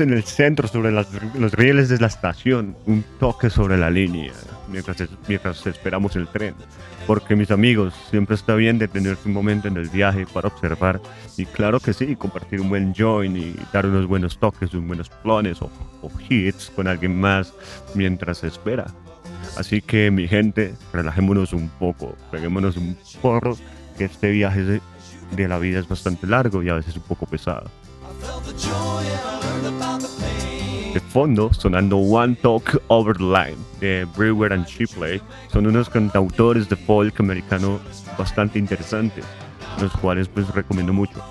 En el centro sobre las- los rieles de la estación, un toque sobre la línea, mientras, mientras esperamos el tren. Porque mis amigos, siempre está bien detenerse un momento en el viaje para observar y claro que sí, compartir un buen join y dar unos buenos toques, unos buenos clones o, o hits con alguien más mientras se espera. Así que mi gente, relajémonos un poco, peguémonos un porro, que este viaje de, la vida es bastante largo y a veces un poco pesado. De fondo, sonando One Talk Over the Line de Brewer and Shipley, son unos cantautores de folk americano bastante interesantes, los cuales pues recomiendo mucho.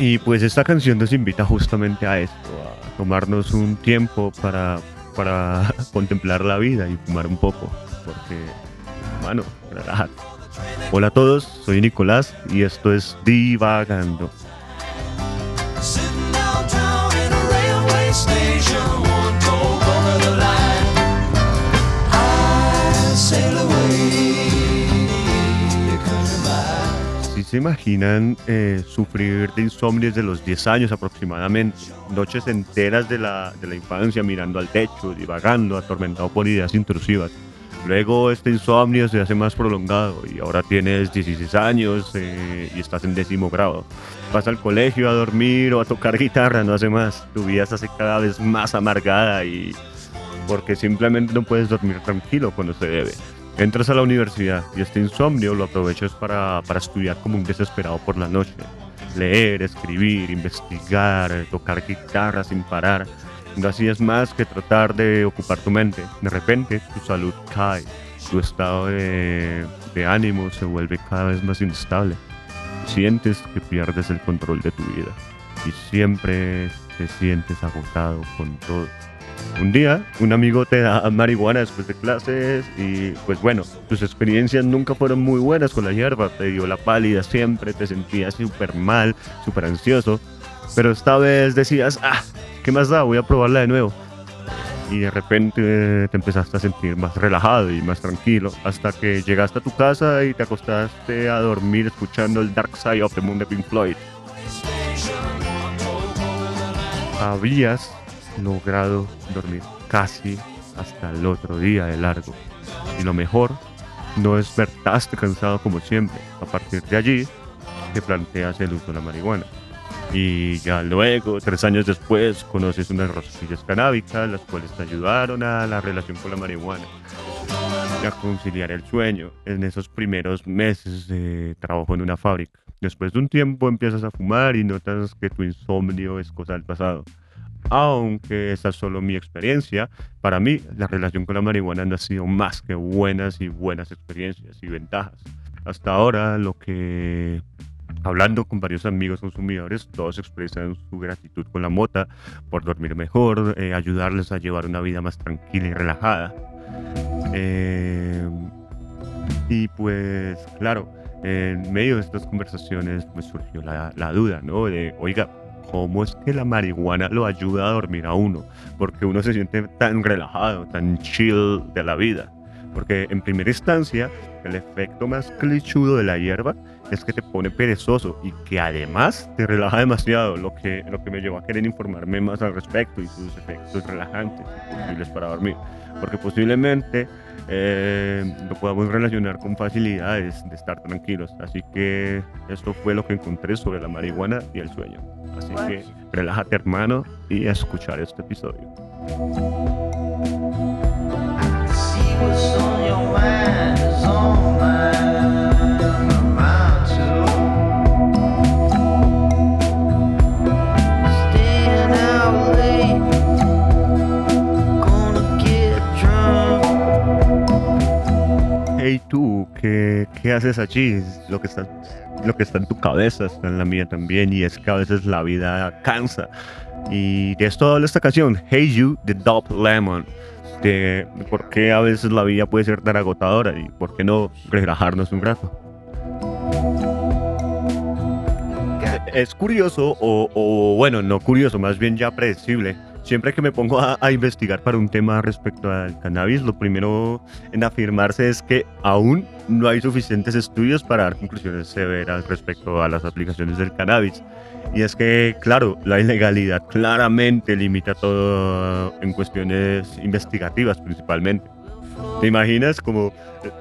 Y pues esta canción nos invita justamente a esto, a tomarnos un tiempo para, para contemplar la vida y fumar un poco, porque, mano, relájate. Hola a todos, soy Nicolás y esto es Divagando. Se imaginan eh, sufrir de insomnio desde los 10 años aproximadamente, noches enteras de la, infancia mirando al techo, divagando, atormentado por ideas intrusivas. Luego este insomnio se hace más prolongado y ahora tienes 16 años eh, y estás en décimo grado. Vas al colegio a dormir o a tocar guitarra, no hace más. Tu vida se hace cada vez más amargada y porque simplemente no puedes dormir tranquilo cuando se debe. Entras a la universidad y este insomnio lo aprovechas para, para estudiar como un desesperado por la noche. Leer, escribir, investigar, tocar guitarra sin parar. No hacías más que tratar de ocupar tu mente. De repente tu salud cae, tu estado de, de ánimo se vuelve cada vez más inestable. Sientes que pierdes el control de tu vida y siempre te sientes agotado con todo. Un día, un amigo te da marihuana después de clases y pues bueno, tus experiencias nunca fueron muy buenas con la hierba, te dio la pálida siempre, te sentías súper mal, súper ansioso, pero esta vez decías, ah, ¿qué más da? Voy a probarla de nuevo. Y de repente eh, te empezaste a sentir más relajado y más tranquilo hasta que llegaste a tu casa y te acostaste a dormir escuchando el Dark Side of the Moon de Pink Floyd. Habías logrado dormir casi hasta el otro día de largo. Y lo mejor no despertaste cansado como siempre. A partir de allí te planteas el uso de la marihuana. Y ya luego, tres años después, conoces unas rosquillas canábicas, las cuales te ayudaron a la relación con la marihuana. A conciliar el sueño en esos primeros meses de trabajo en una fábrica. Después de un tiempo empiezas a fumar y notas que tu insomnio es cosa del pasado. Aunque esa es solo mi experiencia, para mí la relación con la marihuana no ha sido más que buenas y buenas experiencias y ventajas. Hasta ahora lo que Hablando con varios amigos consumidores, todos expresan su gratitud con la mota por dormir mejor, eh, ayudarles a llevar una vida más tranquila y relajada. Eh, y pues, claro, en medio de estas conversaciones pues surgió la, la duda, ¿no? De, oiga, ¿cómo es que la marihuana lo ayuda a dormir a uno? Porque uno se siente tan relajado, tan chill de la vida. Porque en primera instancia, el efecto más clichudo de la hierba es que te pone perezoso y que además te relaja demasiado, lo que, lo que me llevó a querer informarme más al respecto y sus efectos relajantes y posibles para dormir. Porque posiblemente eh, lo podamos relacionar con facilidades de estar tranquilos. Así que esto fue lo que encontré sobre la marihuana y el sueño. Así que relájate hermano y a escuchar este episodio. On your mind is on Hey tú, ¿qué, qué haces allí? Lo que, está, lo que está en tu cabeza está en la mía también y es que a veces la vida cansa. Y de esto habla esta canción, Hey You, de Dop Lemon. De por qué a veces la vida puede ser tan agotadora y por qué no relajarnos un rato. Es curioso, o, o bueno, no curioso, más bien ya predecible, siempre que me pongo a, a investigar para un tema respecto al cannabis, lo primero en afirmarse es que aún no hay suficientes estudios para dar conclusiones severas respecto a las aplicaciones del cannabis. Y es que, claro, la ilegalidad claramente limita todo en cuestiones investigativas principalmente. ¿Te imaginas como,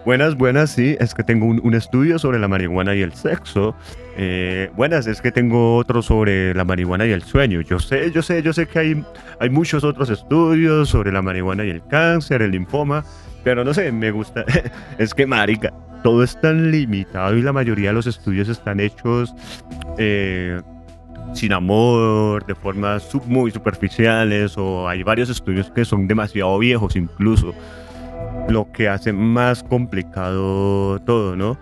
buenas, buenas, sí, es que tengo un, un estudio sobre la marihuana y el sexo. Eh, buenas, es que tengo otro sobre la marihuana y el sueño. Yo sé, yo sé, yo sé que hay, hay muchos otros estudios sobre la marihuana y el cáncer, el linfoma, pero no sé, me gusta. es que, marica, todo es tan limitado y la mayoría de los estudios están hechos eh, sin amor, de formas sub- muy superficiales, o hay varios estudios que son demasiado viejos incluso lo que hace más complicado todo, ¿no?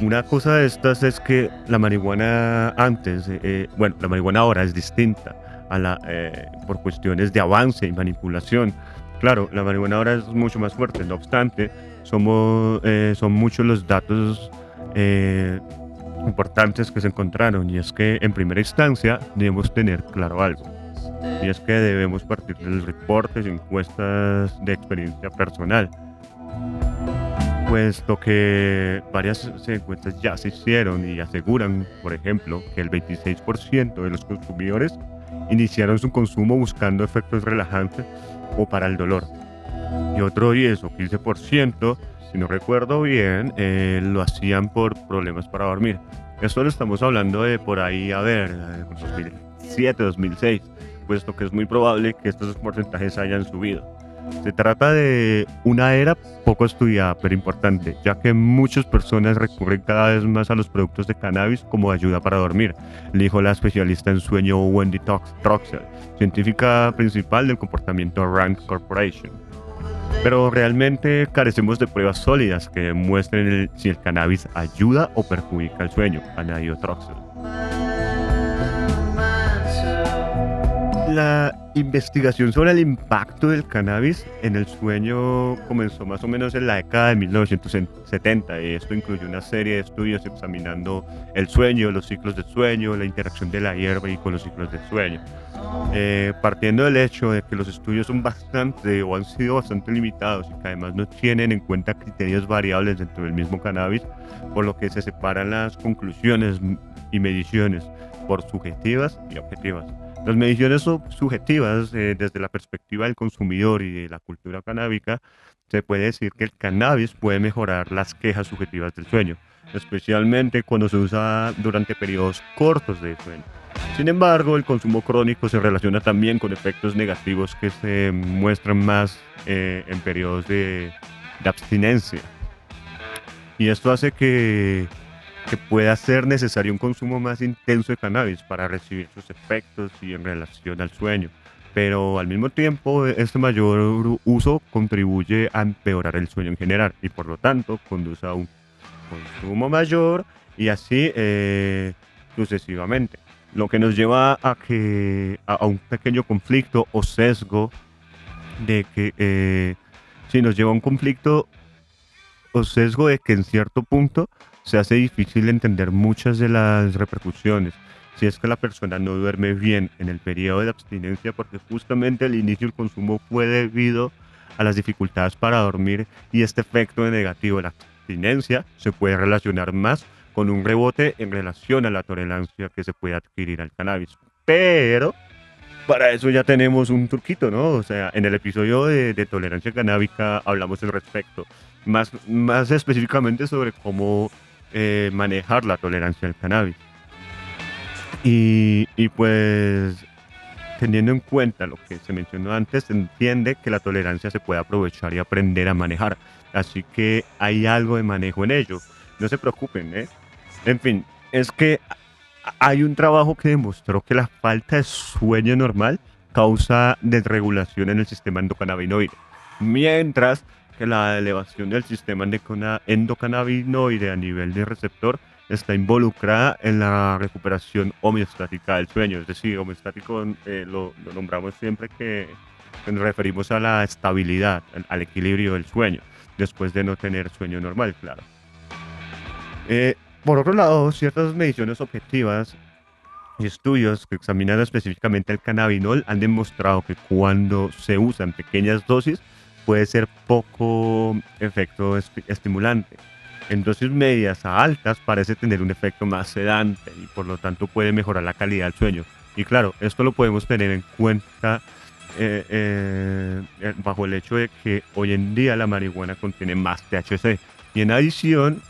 Una cosa de estas es que la marihuana antes, eh, eh, bueno, la marihuana ahora es distinta a la, eh, por cuestiones de avance y manipulación. Claro, la marihuana ahora es mucho más fuerte, no obstante, somos, eh, son muchos los datos importantes que se encontraron y es que en primera instancia debemos tener claro algo. Y es que debemos partir de los reportes encuestas de experiencia personal puesto que varias encuestas ya se hicieron y aseguran, por ejemplo, que el 26% de los consumidores iniciaron su consumo buscando efectos relajantes o para el dolor. Y otro 10 o 15%, si no recuerdo bien, eh, lo hacían por problemas para dormir. Esto lo estamos hablando de por ahí, a ver, eh, 2007, 2006, puesto que es muy probable que estos porcentajes hayan subido. Se trata de una era poco estudiada, pero importante, ya que muchas personas recurren cada vez más a los productos de cannabis como ayuda para dormir, le dijo la especialista en sueño Wendy Troxel, científica principal del comportamiento Rand Corporation. Pero realmente carecemos de pruebas sólidas que demuestren el- si el cannabis ayuda o perjudica el sueño, añadió Troxel. La investigación sobre el impacto del cannabis en el sueño comenzó más o menos en la década de 1970 y esto incluyó una serie de estudios examinando el sueño, los ciclos de sueño, la interacción de la hierba y con los ciclos de sueño. Eh, partiendo del hecho de que los estudios son bastante o han sido bastante limitados y que además no tienen en cuenta criterios variables dentro del mismo cannabis, por lo que se separan las conclusiones y mediciones por subjetivas y objetivas. Las mediciones sub- subjetivas, eh, desde la perspectiva del consumidor y de la cultura canábica, se puede decir que el cannabis puede mejorar las quejas subjetivas del sueño, especialmente cuando se usa durante periodos cortos de sueño. Sin embargo, el consumo crónico se relaciona también con efectos negativos que se muestran más eh, en periodos de, de abstinencia. Y esto hace que, que pueda ser necesario un consumo más intenso de cannabis para recibir sus efectos y en relación al sueño. Pero al mismo tiempo, este mayor uso contribuye a empeorar el sueño en general y por lo tanto conduce a un consumo mayor y así eh, sucesivamente. Lo que nos lleva a, que, a, a un pequeño conflicto o sesgo de que eh, si nos lleva a un conflicto o sesgo de que en cierto punto se hace difícil entender muchas de las repercusiones. Si es que la persona no duerme bien en el periodo de abstinencia, porque justamente al inicio el consumo fue debido a las dificultades para dormir y este efecto negativo de la abstinencia se puede relacionar más con un rebote en relación a la tolerancia que se puede adquirir al cannabis. Pero para eso ya tenemos un truquito, ¿no? O sea, en el episodio de, de tolerancia canábica hablamos al respecto, más, más específicamente sobre cómo eh, manejar la tolerancia al cannabis. Y, y pues teniendo en cuenta lo que se mencionó antes, se entiende que la tolerancia se puede aprovechar y aprender a manejar. Así que hay algo de manejo en ello. No se preocupen, ¿eh? En fin, es que hay un trabajo que demostró que la falta de sueño normal causa desregulación en el sistema endocannabinoide, mientras que la elevación del sistema endocannabinoide a nivel de receptor está involucrada en la recuperación homeostática del sueño. Es decir, homeostático eh, lo, lo nombramos siempre que, nos referimos a la estabilidad, al, equilibrio del sueño, después de no tener sueño normal, claro. Eh, por otro lado, ciertas mediciones objetivas y estudios que examinan específicamente el cannabinol han demostrado que cuando se usa en pequeñas dosis puede ser poco efecto esti- estimulante. En dosis medias a altas parece tener un efecto más sedante y por lo tanto puede mejorar la calidad del sueño. Y claro, esto lo podemos tener en cuenta eh, eh, eh, bajo el hecho de que hoy en día la marihuana contiene más THC. Y en adición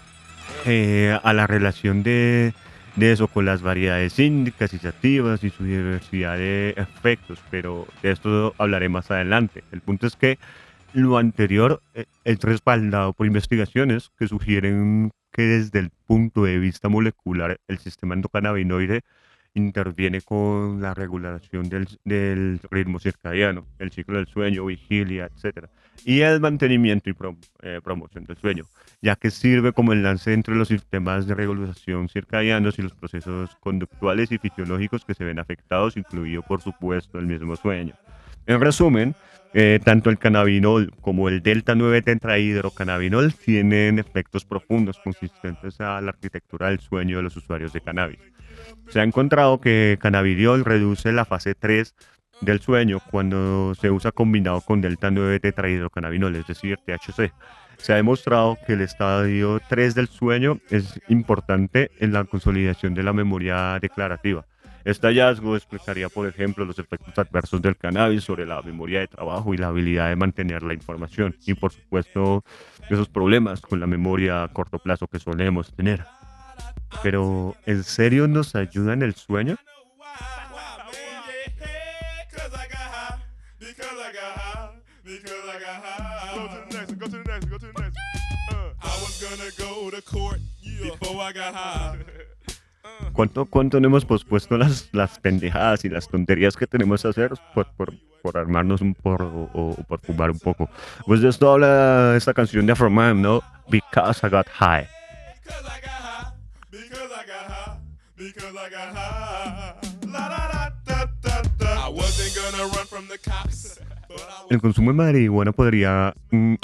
eh, a la relación de, de eso con las variedades índicas y sativas y su diversidad de efectos, pero de esto hablaré más adelante. El punto es que lo anterior eh, es respaldado por investigaciones que sugieren que desde el punto de vista molecular el sistema endocannabinoide interviene con la regulación del, ritmo circadiano, el ciclo del sueño, vigilia, etc. Y el mantenimiento y eh, promoción del sueño, ya que sirve como enlace entre los sistemas de regulación circadianos y los procesos conductuales y fisiológicos que se ven afectados, incluido por supuesto el mismo sueño. En resumen, eh, tanto el cannabinol como el delta 9 tetrahidrocannabinol tienen efectos profundos consistentes a la arquitectura del sueño de los usuarios de cannabis. Se ha encontrado que cannabidiol reduce la fase 3 del sueño cuando se usa combinado con delta 9 tetrahidrocannabinol, es decir, THC. Se ha demostrado que el estadio 3 del sueño es importante en la consolidación de la memoria declarativa. Este hallazgo explicaría, por ejemplo, los efectos adversos del cannabis sobre la memoria de trabajo y la habilidad de mantener la información. Y, por supuesto, esos problemas con la memoria a corto plazo que solemos tener. Pero, ¿en serio nos ayuda en el sueño? ¿Cuánto, cuánto no hemos pospuesto las, las pendejadas y las tonterías que tenemos que hacer por, por, por armarnos un porro o, o por fumar un poco? Pues de esto habla esta canción de Afroman, ¿no? Because I got high. El consumo de marihuana podría mm,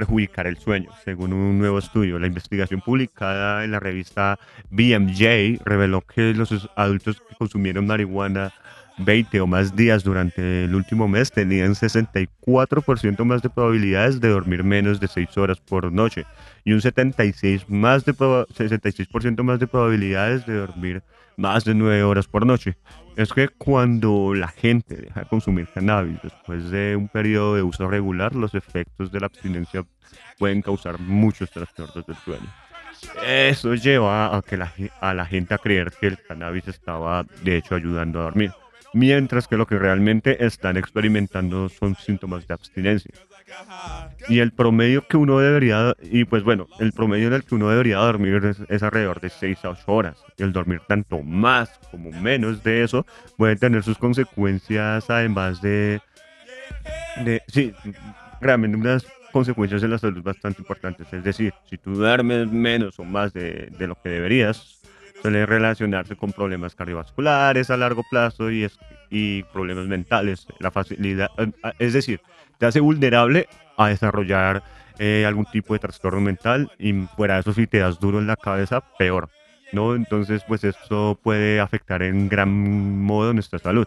perjudicar el sueño, según un nuevo estudio. La investigación publicada en la revista BMJ reveló que los adultos que consumieron marihuana 20 o más días durante el último mes tenían 64% más de probabilidades de dormir menos de 6 horas por noche y un 76 más de proba- 66% más de probabilidades de dormir más de 9 horas por noche. Es que cuando la gente deja de consumir cannabis después de un periodo de uso regular, los efectos de la abstinencia pueden causar muchos trastornos del sueño. Eso lleva a, que la, a la gente a creer que el cannabis estaba de hecho ayudando a dormir, mientras que lo que realmente están experimentando son síntomas de abstinencia. Y el promedio que uno debería, y pues bueno, el promedio en el que uno debería dormir es, es alrededor de 6 a 8 horas. Y el dormir tanto más como menos de eso puede tener sus consecuencias además de, de sí, realmente unas consecuencias en la salud bastante importantes. Es decir, si tú duermes menos o más de, de lo que deberías, suele relacionarse con problemas cardiovasculares a largo plazo y, es- y problemas mentales. La facilidad, eh, es decir, te hace vulnerable a desarrollar eh, algún tipo de trastorno mental y fuera de eso si te das duro en la cabeza, peor. ¿no? Entonces, pues esto puede afectar en gran modo nuestra salud.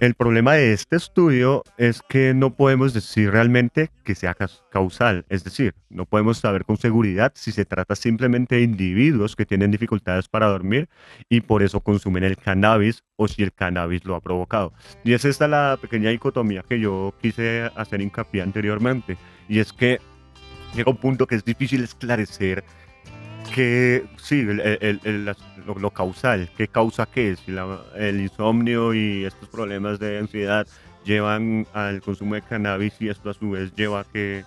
El problema de este estudio es que no podemos decir realmente que sea causal, es decir, no podemos saber con seguridad si se trata simplemente de individuos que tienen dificultades para dormir y por eso consumen el cannabis o si el cannabis lo ha provocado. Y es esta la pequeña dicotomía que yo quise hacer hincapié anteriormente, y es que llega un punto que es difícil esclarecer que sí, el- el- el- lo, lo causal, qué causa qué, si la- el insomnio y estos problemas de ansiedad llevan al consumo de cannabis y esto a su vez lleva a que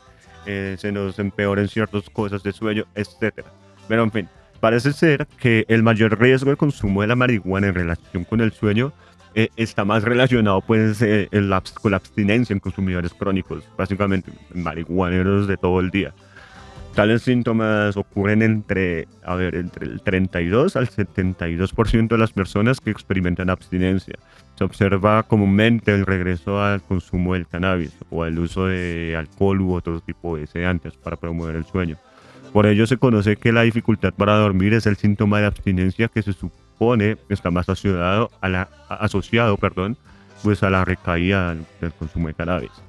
eh, se nos empeoren ciertas cosas de sueño, etcétera. Pero en fin, parece ser que el mayor riesgo de consumo de la marihuana en relación con el sueño eh, está más relacionado pues eh, abs- con la abstinencia en consumidores crónicos, básicamente marihuaneros de todo el día. Tales síntomas ocurren entre, a ver, entre el 32 al 72% de las personas que experimentan abstinencia. Se observa comúnmente el regreso al consumo del cannabis o al uso de alcohol u otro tipo de sedantes para promover el sueño. Por ello se conoce que la dificultad para dormir es el síntoma de abstinencia que se supone está más asociado a la, asociado, perdón, pues a la recaída del consumo de cannabis.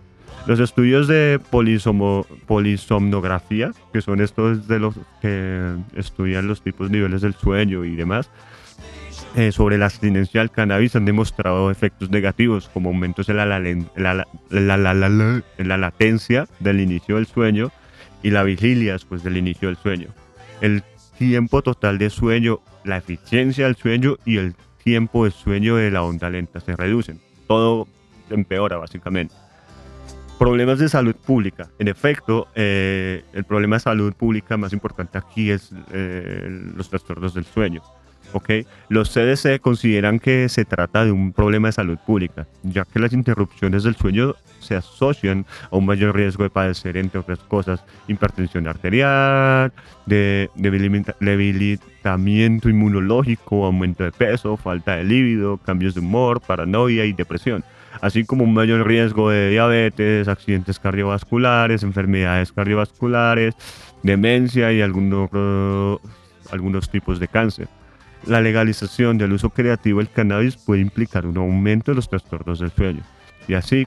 Los estudios de polisomo- polisomnografía, que son estos de los que estudian los tipos niveles del sueño y demás, eh, sobre la abstinencia al cannabis han demostrado efectos negativos como aumentos en la, la- la- la latencia del inicio del sueño y la vigilia después del inicio del sueño. El tiempo total de sueño, la eficiencia del sueño y el tiempo de sueño de la onda lenta se reducen. Todo empeora básicamente. Problemas de salud pública. En efecto, eh, el problema de salud pública más importante aquí es eh, los trastornos del sueño. ¿ok? Los CDC consideran que se trata de un problema de salud pública, ya que las interrupciones del sueño se asocian a un mayor riesgo de padecer, entre otras cosas, hipertensión arterial, de, debilita- debilitamiento inmunológico, aumento de peso, falta de líbido, cambios de humor, paranoia y depresión, así como un mayor riesgo de diabetes, accidentes cardiovasculares, enfermedades cardiovasculares, demencia y algunos, algunos tipos de cáncer. La legalización del uso creativo del cannabis puede implicar un aumento de los trastornos del sueño y así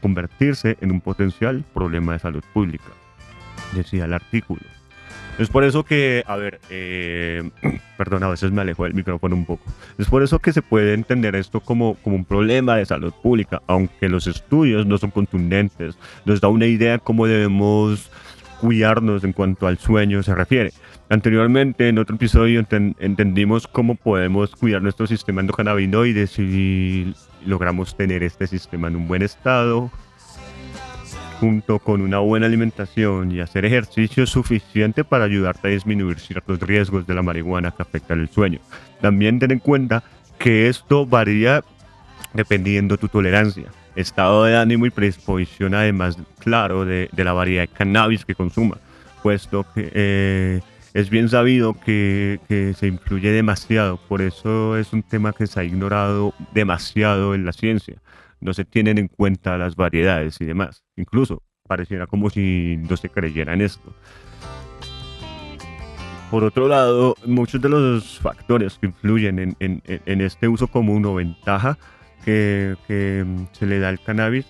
convertirse en un potencial problema de salud pública, decía el artículo. Es por eso que, a ver, eh, perdón, a veces me alejo del micrófono un poco. Es por eso que se puede entender esto como, como un problema de salud pública, aunque los estudios no son contundentes. Nos da una idea cómo debemos cuidarnos en cuanto al sueño se refiere. Anteriormente, en otro episodio, enten- entendimos cómo podemos cuidar nuestro sistema endocannabinoide si logramos tener este sistema en un buen estado, junto con una buena alimentación y hacer ejercicio suficiente para ayudarte a disminuir ciertos riesgos de la marihuana que afectan el sueño. También ten en cuenta que esto varía dependiendo tu tolerancia, estado de ánimo y predisposición además, claro, de, la variedad de cannabis que consuma, puesto que eh, es bien sabido que se influye demasiado, por eso es un tema que se ha ignorado demasiado en la ciencia. No se tienen en cuenta las variedades y demás. Incluso pareciera como si no se creyera en esto. Por otro lado, muchos de los factores que influyen en, este uso común o ventaja que, que, mm, se le da al cannabis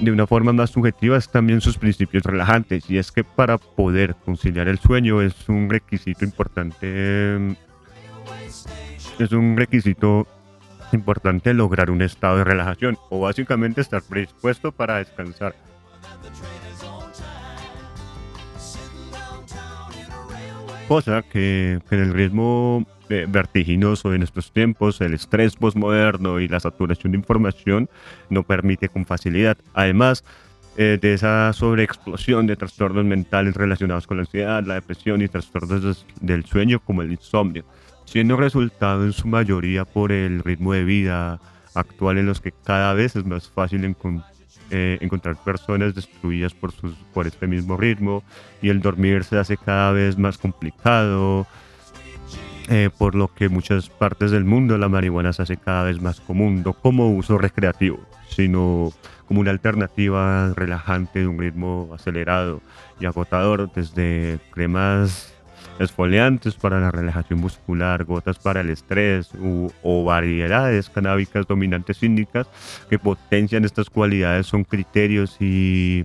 de una forma más subjetiva es también sus principios relajantes. Y es que para poder conciliar el sueño es un requisito importante. mm, Es un requisito importante lograr un estado de relajación o básicamente estar predispuesto para descansar. Cosa que, que en el ritmo eh, vertiginoso de nuestros tiempos, el estrés postmoderno y la saturación de información no permite con facilidad. Además eh, de esa sobreexplosión de trastornos mentales relacionados con la ansiedad, la depresión y trastornos del sueño como el insomnio, siendo resultado en su mayoría por el ritmo de vida actual en los que cada vez es más fácil eh, encontrar personas destruidas por, sus, por este mismo ritmo y el dormir se hace cada vez más complicado, eh, por lo que en muchas partes del mundo la marihuana se hace cada vez más común, no como uso recreativo, sino como una alternativa relajante de un ritmo acelerado y agotador, desde cremas esfoliantes para la relajación muscular, gotas para el estrés o variedades canábicas dominantes índicas que potencian estas cualidades. Son criterios y,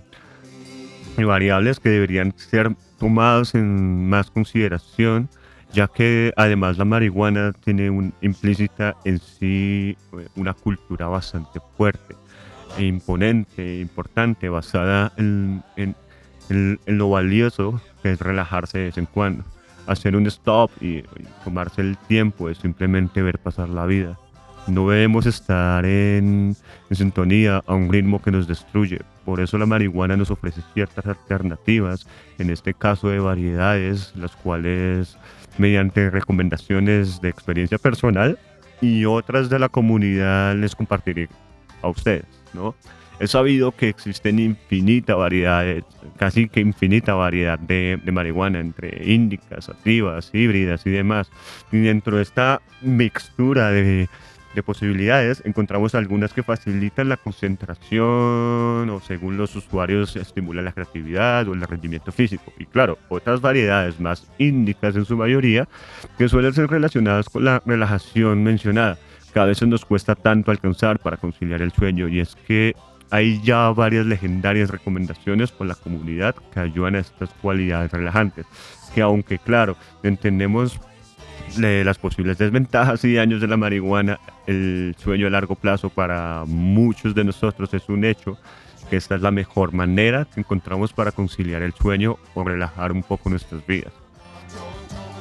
variables que deberían ser tomados en más consideración ya que además la marihuana tiene un, implícita en sí eh, una cultura bastante fuerte e imponente, importante, basada en lo valioso que es relajarse de vez en cuando, hacer un stop y, tomarse el tiempo de simplemente ver pasar la vida. No debemos estar en, en sintonía a un ritmo que nos destruye. Por eso la marihuana nos ofrece ciertas alternativas, en este caso de variedades, las cuales mediante recomendaciones de experiencia personal y otras de la comunidad les compartiré a ustedes, ¿no? He sabido que existen infinita variedad, casi que infinita variedad de, de marihuana entre índicas, activas, híbridas y demás. Y dentro de esta mixtura de, de posibilidades, encontramos algunas que facilitan la concentración o según los usuarios estimulan la creatividad o el rendimiento físico. Y claro, otras variedades más índicas en su mayoría que suelen ser relacionadas con la relajación mencionada. Que a veces nos cuesta tanto alcanzar para conciliar el sueño y es que hay ya varias legendarias recomendaciones por la comunidad que ayudan a estas cualidades relajantes. Que aunque claro, entendemos de las posibles desventajas y daños de la marihuana, el sueño a largo plazo para muchos de nosotros es un hecho que esta es la mejor manera que encontramos para conciliar el sueño o relajar un poco nuestras vidas.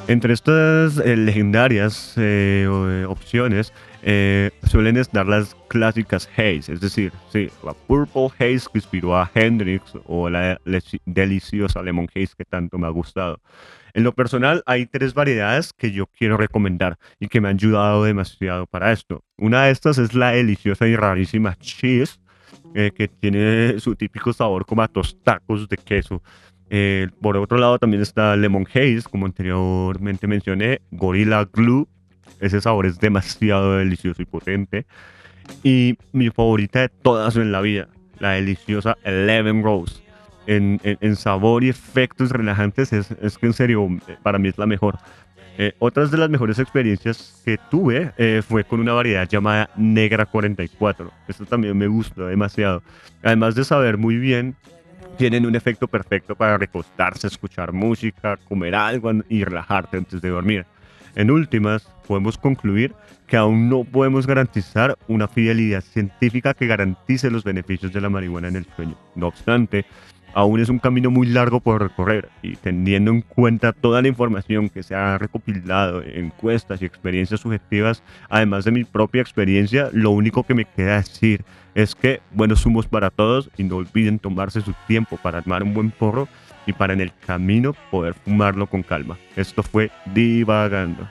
Entre estas eh, legendarias eh, eh, opciones eh, suelen estar las clásicas Haze, es decir, sí, la Purple Haze que inspiró a Hendrix o la deliciosa Lemon Haze que tanto me ha gustado. En lo personal, hay tres variedades que yo quiero recomendar y que me han ayudado demasiado para esto. Una de estas es la deliciosa y rarísima Cheese, eh, que tiene su típico sabor como a tostacos de queso. Eh, por otro lado, también está Lemon Haze, como anteriormente mencioné, Gorilla Glue. Ese sabor es demasiado delicioso y potente. Y mi favorita de todas en la vida, la deliciosa Eleven Rose. En, sabor y efectos relajantes, es, es que en serio, para mí es la mejor. Eh, otras de las mejores experiencias que tuve eh, fue con una variedad llamada Negra 44. Esto también me gustó demasiado. Además de saber muy bien, tienen un efecto perfecto para recostarse, escuchar música, comer algo y relajarte antes de dormir. En últimas, podemos concluir que aún no podemos garantizar una fidelidad científica que garantice los beneficios de la marihuana en el sueño. No obstante, aún es un camino muy largo por recorrer y teniendo en cuenta toda la información que se ha recopilado, encuestas y experiencias subjetivas, además de mi propia experiencia, lo único que me queda decir es que buenos humos para todos y no olviden tomarse su tiempo para armar un buen porro y para en el camino poder fumarlo con calma. Esto fue divagando.